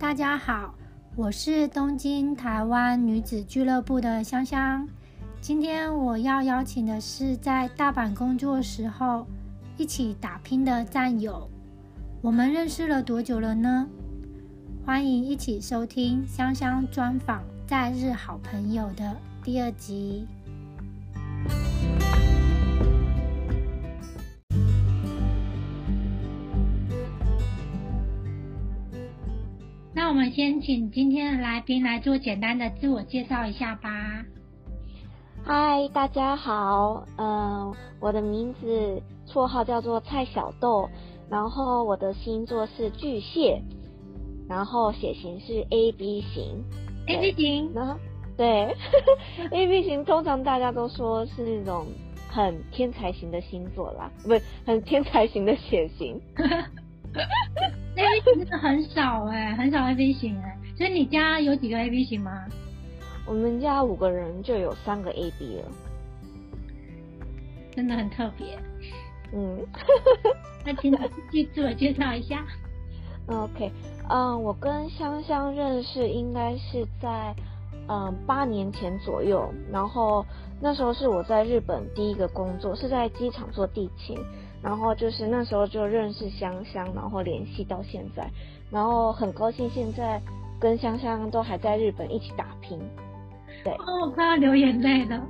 大家好，我是东京台湾女子俱乐部的香香。今天我要邀请的是在大阪工作时候一起打拼的战友。我们认识了多久了呢？欢迎一起收听香香专访在日好朋友的第二集。那我们先请今天的来宾来做简单的自我介绍一下吧。嗨，大家好，嗯，我的名字绰号叫做蔡小豆，然后我的星座是巨蟹，然后血型是 A B 型。A B 型，然后对 A B 型，通常大家都说是那种很天才型的星座啦，不是很天才型的血型。A B 型真的很少哎、很少 A B 型哎、所以你家有几个 A B 型吗？我们家五个人就有三个 A B 了，真的很特别。嗯。那请你自自我介绍一下。OK，嗯，我跟香香认识应该是在嗯八年前左右，然后那时候是我在日本第一个工作，是在机场做地勤，然后就是那时候就认识香香，然后联系到现在，然后很高兴现在跟香香都还在日本一起打拼。对，哦，我快要流眼泪了。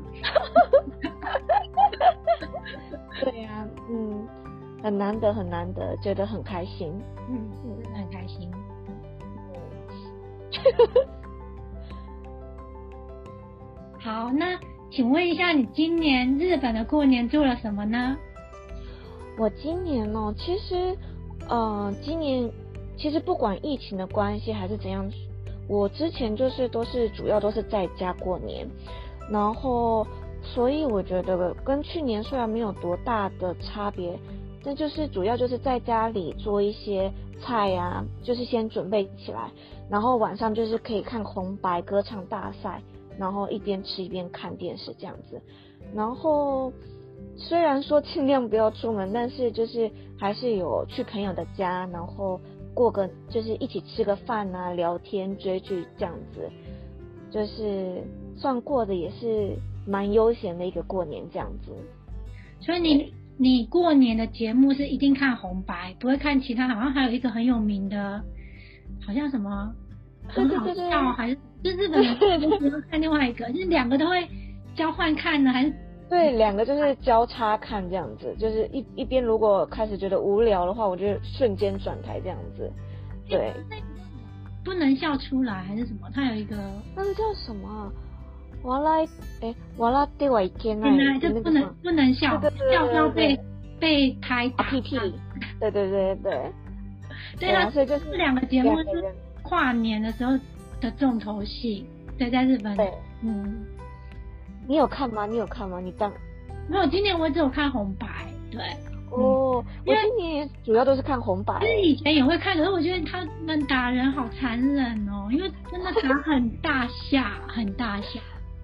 对呀、嗯，很难得很难得，觉得很开心。嗯，真的很开心。好，那请问一下，你今年日本的过年做了什么呢？我今年哦，其实，呃，今年其实不管疫情的关系还是怎样，我之前就是都是主要都是在家过年，然后所以我觉得跟去年虽然没有多大的差别，但就是主要就是在家里做一些菜呀、就是先准备起来，然后晚上就是可以看红白歌唱大赛，然后一边吃一边看电视这样子，然后。虽然说尽量不要出门，但是就是还是有去朋友的家，然后过个就是一起吃个饭啊，聊天追剧这样子，就是算过的也是蛮悠闲的一个过年这样子。所以你你过年的节目是一定看红白，不会看其他，好像还有一个很有名的，好像什么 很好对对对笑，还是就日本人都喜欢看另外一个，就是两个都会交换看呢，还是对，两个就是交叉看这样子，就是一一边如果开始觉得无聊的话，我就瞬间转台这样子。对，不能笑出来还是什么？它有一个那个叫什么啊？完了，哎，完了，对我一天原来就不能不能笑，笑要被被拍打。啊屁屁，对对对对。对啊，啊所以就是这两个节目是跨年的时候的重头戏。对，在日本。嗯，你有看吗？你有看吗？你当没有，今年我只有看红白。对，哦，因今年主要都是看红白其。实以前也会看，可是我觉得他们打人好残忍哦，因为真的打很大下，很大下。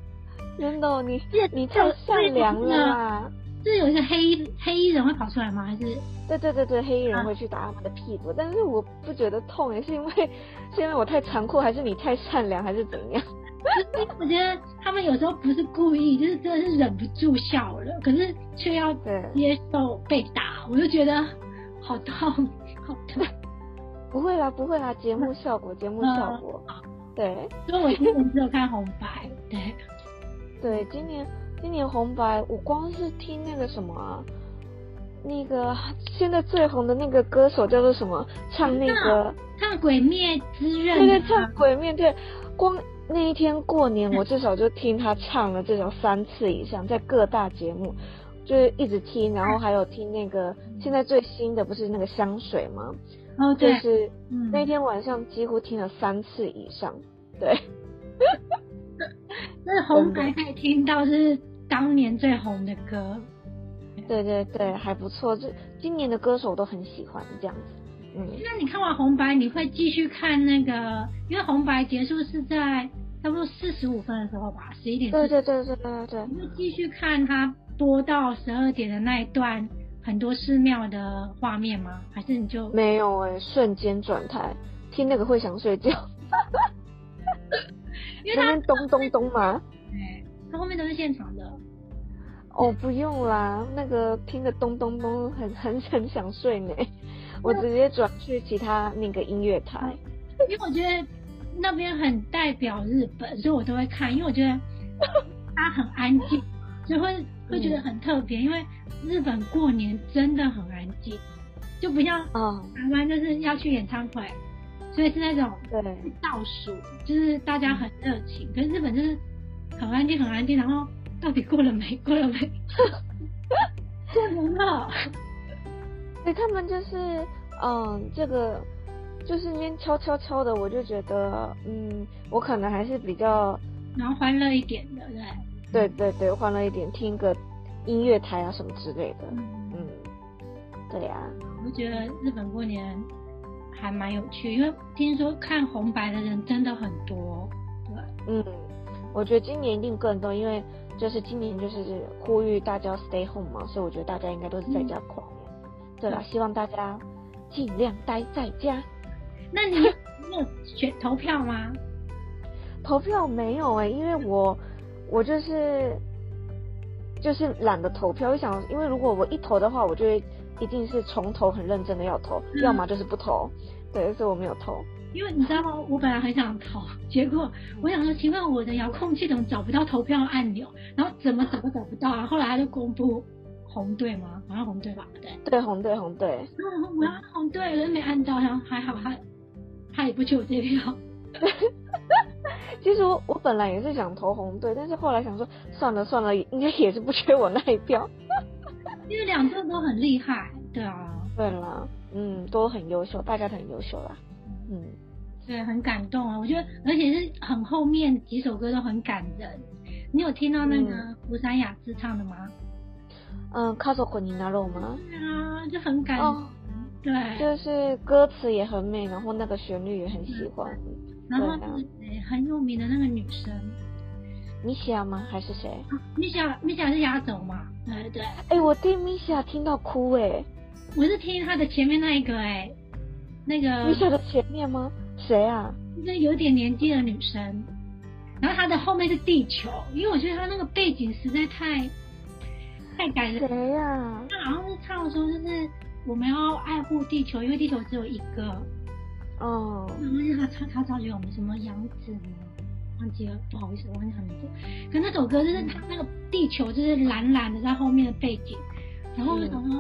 真的哦，你是你太善良了啦！是有一些黑黑衣人会跑出来吗？还是对对对对，黑衣啊人会去打他们的屁股，但是我不觉得痛也，是因为 是因为我太残酷，还是你太善良，还是怎样？我觉得他们有时候不是故意，就是真的是忍不住笑了，可是却要对，接受被打，我就觉得好痛，好痛。不会啦，不会啦，节目效果，节目效果。对所以我今年只有看红白，对，对，今年今年红白，我光是听那个什么啊，那个现在最红的那个歌手叫做什么？唱那个。唱《鬼灭之刃》对对，啊唱鬼灭，对，光那一天过年，我至少就听他唱了至少三次以上，在各大节目，就是一直听，然后还有听那个现在最新的不是那个香水吗？哦对，就是嗯，那天晚上几乎听了三次以上，对，那红白可以听到是当年最红的歌，对对对，还不错，这今年的歌手我都很喜欢这样子，嗯，那你看完红白，你会继续看那个？因为红白结束是在差不多四十五分的时候吧，十一点对。对对对对对，你会继续看它播到十二点的那一段很多寺庙的画面吗？还是你就没有哎、瞬间转台，听那个会想睡觉。因为他咚咚咚嘛，对，他后面都是现场的。哦，不用啦，那个听着咚咚咚，很很很想睡呢。我直接转去其他那个音乐台，因为我觉得那边很代表日本，所以我都会看，因为我觉得它很安静，所以会会觉得很特别。因为日本过年真的很安静，就不像台湾就是要去演唱会。所以是那种对倒数，就是大家很热情，可是日本就是很安静很安静，然后到底过了没？过了没？过年了。对，他们就是嗯，这个就是那边敲敲敲的，我就觉得嗯，我可能还是比较然后欢乐一点的，对。对对对，欢乐一点，听个音乐台啊什么之类的。嗯，对呀。我觉得日本过年。还蛮有趣，因为听说看红白的人真的很多，对，嗯，我觉得今年一定更多，因为就是今年就是呼吁大家 stay home 嘛，所以我觉得大家应该都是在家跨年。对了，希望大家尽量待在家。那你有选投票吗？投票没有哎，因为我我就是就是懒得投票，我想，因为如果我一投的话，我就会。一定是从头很认真的要投，要么就是不投。对，所以我没有投。因为你知道吗？我本来很想投，结果我想说，请问我的遥控器怎么找不到投票按钮？然后怎么找都找不到啊！后来他就公布红队吗？好像红队吧？对。对，红队，红队。我要红队，人没按到，然后还好他他也不求这票。其实我我本来也是想投红队，但是后来想说，算了算了，应该也是不缺我那一票。因为两队都很厉害，对啊，对了，嗯，都很优秀，大家都很优秀啦，嗯，对，很感动啊，我觉得，而且是很后面几首歌都很感人。你有听到那个胡山雅自唱的吗？嗯，卡索混尼纳肉吗？对啊，就很感，对，就是歌词也很美，然后那个旋律也很喜欢，然后很有名的那个女生。米西亚吗？还是谁？米西亚，米西亚是压轴嘛？对对。哎，我听米西亚听到哭哎！我是听他的前面那一个哎，那个。米西亚的前面吗？谁啊？一个有点年纪的女生，然后他的后面是地球，因为我觉得他那个背景实在太太感人。谁呀？他好像是唱的时候就是我们要爱护地球，因为地球只有一个。哦。然后他唱他超级我们，什么杨子。忘记了，不好意思，忘记他名字。可那首歌就是他那个地球就是蓝蓝的在后面的背景，然后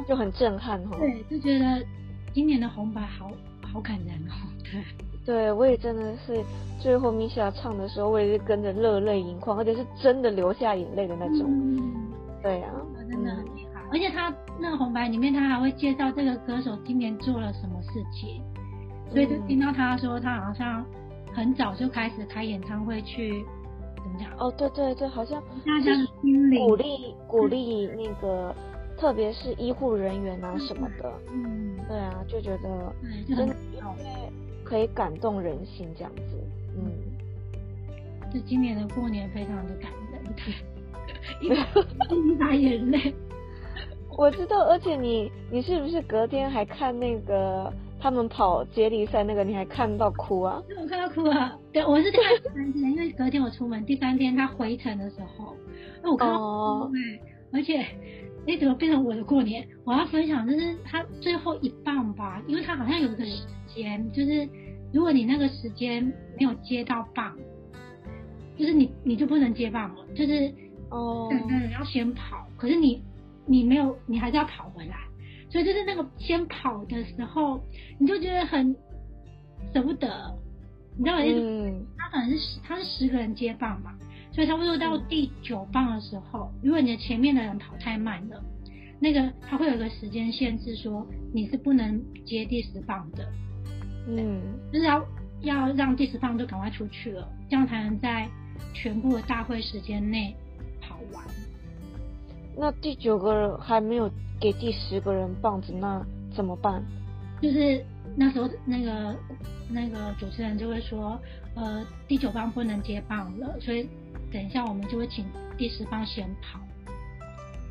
就很震撼哈。对，就觉得今年的红白好好感人哦。对，对我也真的是最后米娅唱的时候，我也是跟着热泪盈眶，而且是真的流下眼泪的那种。嗯，对啊，真的很厉害。而且他那个红白里面，他还会介绍这个歌手今年做了什么事情，所以就听到他说他好像。很早就开始开演唱会去，怎么讲？哦，对对对，好像大家的心鼓励鼓励那个，特别是医护人员啊什么的。嗯，对啊，就觉得真的可以感动人心这样子。嗯，就今年的过年非常的感人，一一把眼泪。我知道，而且你你是不是隔天还看那个？他们跑接力赛那个，你还看到哭啊？我看到哭啊！对，我是看第三天，因为隔天我出门，第三天他回程的时候，那我看到哭哎！而且，哎，怎么变成我的过年？我要分享就是他最后一棒吧，因为他好像有一个时间，就是如果你那个时间没有接到棒，就是你你就不能接棒了，就是哦，嗯，要先跑，可是你你没有，你还是要跑回来。所以就是那个先跑的时候，你就觉得很舍不得，你知道吗？嗯。他可能是，他是十个人接棒嘛，所以差不多到第九棒的时候，如果你的前面的人跑太慢了，那个他会有个时间限制，说你是不能接第十棒的。嗯。就是要要让第十棒都赶快出去了，这样才能在全部的大会时间内跑完。那第九个人还没有。给第十个人棒子，那怎么办？就是那时候那个那个主持人就会说，呃，第九棒不能接棒了，所以等一下我们就会请第十棒先跑。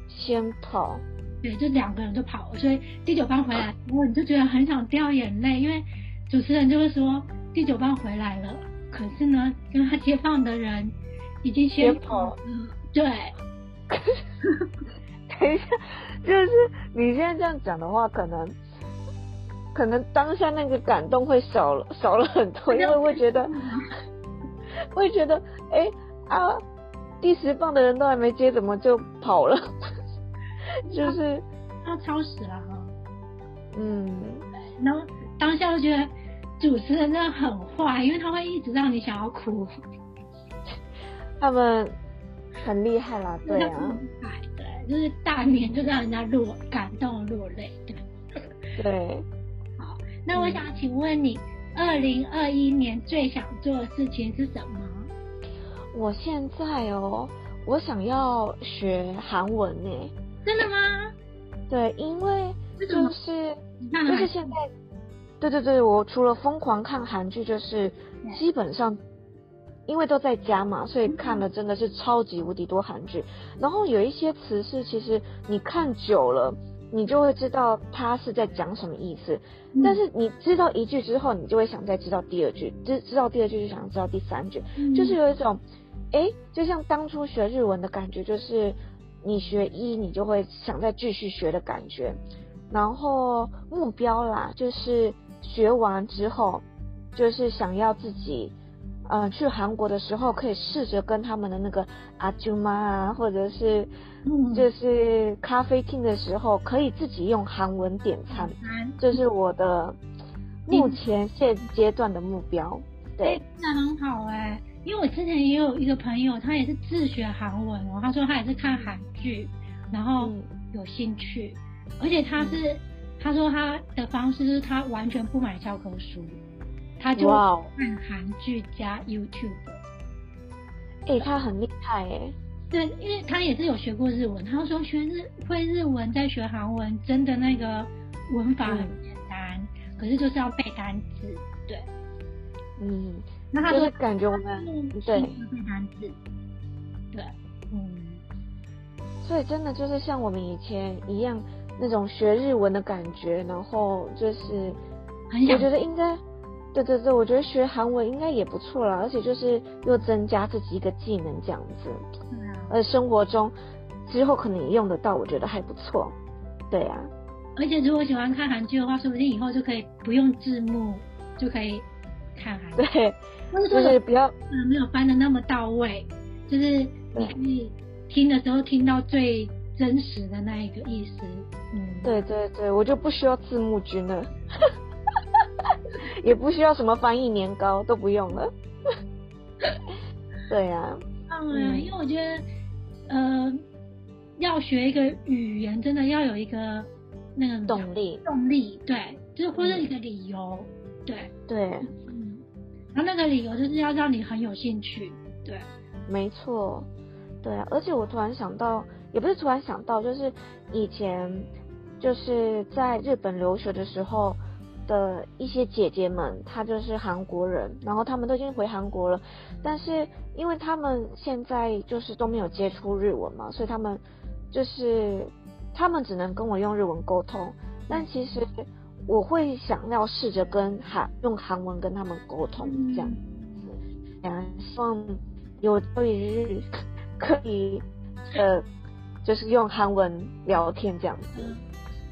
先跑？对，就两个人就跑，所以第九棒回来，然后你就觉得很想掉眼泪，因为主主持人就会说第九棒回来了，可是呢，跟他接棒的人已经先跑了。对。等一下，就是你现在这样讲的话，可能可能当下那个感动会少了少了很多，因为会觉得会觉得哎啊，第十棒的人都还没接，怎么就跑了？就是他超时了哈。嗯，然后当下就觉得主持人真的很坏，因为他会一直让你想要哭。他们很厉害啦，对啊。就是大年就让人家落感动落泪，对。对。好，那我想请问你，二零二一年最想做的事情是什么？我现在哦，我想要学韩文呢。真的吗？对，因为就是就是现在，对对对，我除了疯狂看韩剧，就是基本上。因为都在家嘛，所以看的真的是超级无敌多韩剧。然后有一些词是，其实你看久了，你就会知道他是在讲什么意思。但是你知道一句之后，你就会想再知道第二句，知知道第二句就想知道第三句，就是有一种，哎，就像当初学日文的感觉，就是你学一，你就会想再继续学的感觉。然后目标啦，就是学完之后，就是想要自己。嗯，去韩国的时候可以试着跟他们的那个阿舅妈啊，或者是就是咖啡厅的时候，可以自己用韩文点餐，这是我的目前现阶段的目标。对，那很好哎，因为我之前也有一个朋友，他也是自学韩文哦，他说他也是看韩剧，然后有兴趣，而且他是他说他的方式是他完全不买教科书。他就看韩剧加 YouTube，哎，他很厉害哎。对，因为他也是有学过日文，他说学日会日文再学韩文，真的那个文法很简单，可是就是要背单词。对，嗯，那他说感觉我们对背单词，对，嗯，所以真的就是像我们以前一样那种学日文的感觉，然后就是我觉得应该。对对对，我觉得学韩文应该也不错啦，而且就是又增加自己一个技能这样子，呃，生活中之后可能也用得到，我觉得还不错。对啊，而且如果喜欢看韩剧的话，说不定以后就可以不用字幕就可以看韩剧。对，就是比较嗯没有翻的那么到位，就是你可以听的时候听到最真实的那一个意思。嗯，对对对，我就不需要字幕君了。也不需要什么翻译年糕，都不用了。对呀，嗯，因为我觉得，呃，要学一个语言，真的要有一个那个动力，动力，对，就是或者一个理由，对，对，嗯，然后那个理由就是要让你很有兴趣，对，没错，对啊，而且我突然想到，也不是突然想到，就是以前就是在日本留学的时候。的一些姐姐们，她就是韩国人，然后他们都已经回韩国了，但是因为他们现在就是都没有接触日文嘛，所以他们就是他们只能跟我用日文沟通。但其实我会想要试着跟韩用韩文跟他们沟通，这样子，希望有朝一日可以呃，就是用韩文聊天这样子。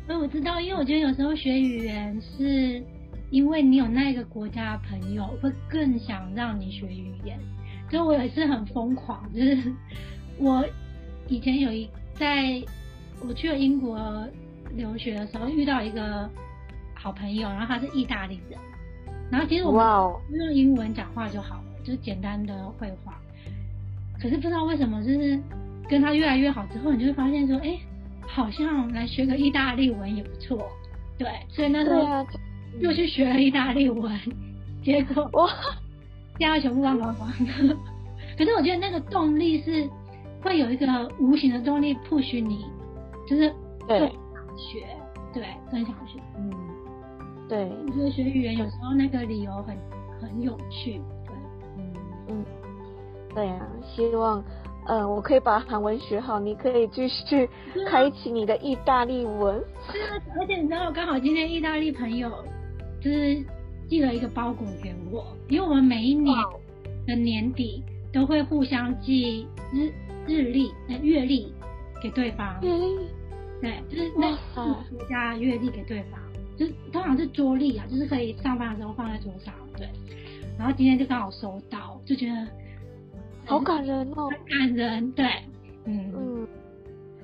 所以我知道，因为我觉得有时候学语言是因为你有那个国家的朋友，会更想让你学语言。所以我也是很疯狂，就是我以前有一在我去了英国留学的时候，遇到一个好朋友，然后他是意大利人，然后其实我们用英文讲话就好了，就是简单的绘画。可是不知道为什么，就是跟他越来越好之后，你就会发现说，哎。好像来学个意大利文也不错，对，所以那时候又去学了意大利文，结果哇，第二全部忘光光。可是我觉得那个动力是会有一个无形的动力 push 你，就是对学，对，更想学，嗯，对。我觉得学语言有时候那个理由很很有趣，对，嗯嗯，对啊，希望。嗯，我可以把韩文学好，你可以继续开启你的意大利文。是啊，而且你知道，刚好今天意大利朋友就是寄了一个包裹给我，因为我们每一年的年底都会互相寄日日历、呃月历给对方。月历，对，就是那国家月历给对方，就是通常是桌历啊，就是可以上班的时候放在桌上。对，然后今天就刚好收到，就觉得好感人哦，很感人。对，嗯嗯，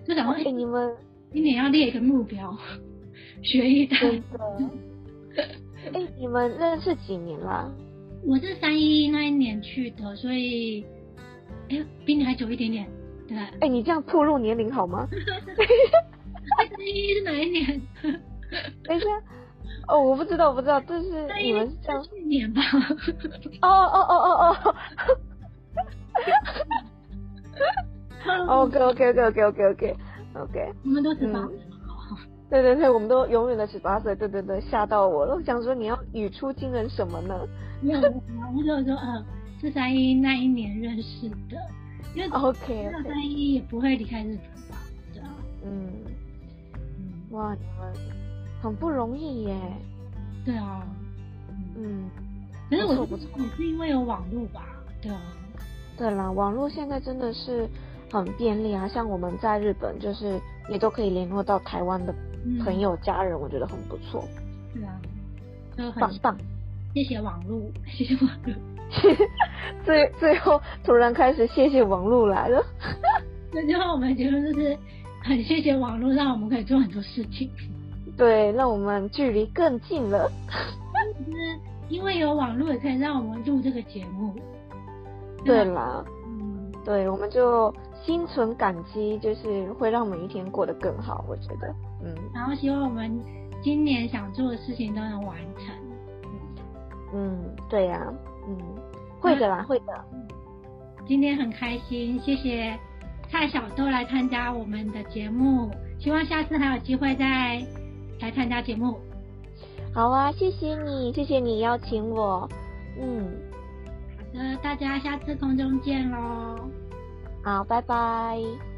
就想问你们今年要列一个目标，学一单。哎，你们认识几年啦？我是三一那一年去的，所以哎，比你还久一点点，对。哎，你这样透露年龄好吗？三一是哪一年？等一下，哦，我不知道，我不知道，这是你们是这样去年吧？哦哦哦哦哦。OK OK OK OK OK OK OK。我们都十八。对对对，我们都永远的十八岁，对对对，吓到我了。我想说你要语出惊人什么呢？没有，我就说嗯，是三一那一年认识的，因为 OK，三一也不会离开日本吧？对啊，嗯嗯，哇，你们很不容易耶。对啊，嗯，可是我不错，也是因为有网络吧？对啊，对啦，网络现在真的是很便利啊，像我们在日本就是也都可以联络到台湾的。朋友、家人，我觉得很不错。对啊，棒棒！谢谢网络，谢谢网络。最最后突然开始谢谢网络来了。那最后我们结论就是很谢谢网络，让我们可以做很多事情。对，让我们距离更近了。就是因为有网络，也可以让我们录这个节目。对啦，嗯，对，我们就。心存感激，就是会让每一天过得更好。我觉得，嗯。然后希望我们今年想做的事情都能完成。嗯，对呀，嗯，会的啦，会的。今天很开心，谢谢蔡小豆来参加我们的节目，希望下次还有机会再来参加节目。好啊，谢谢你，谢谢你邀请我。嗯，好的，大家下次空中见喽。好，拜拜。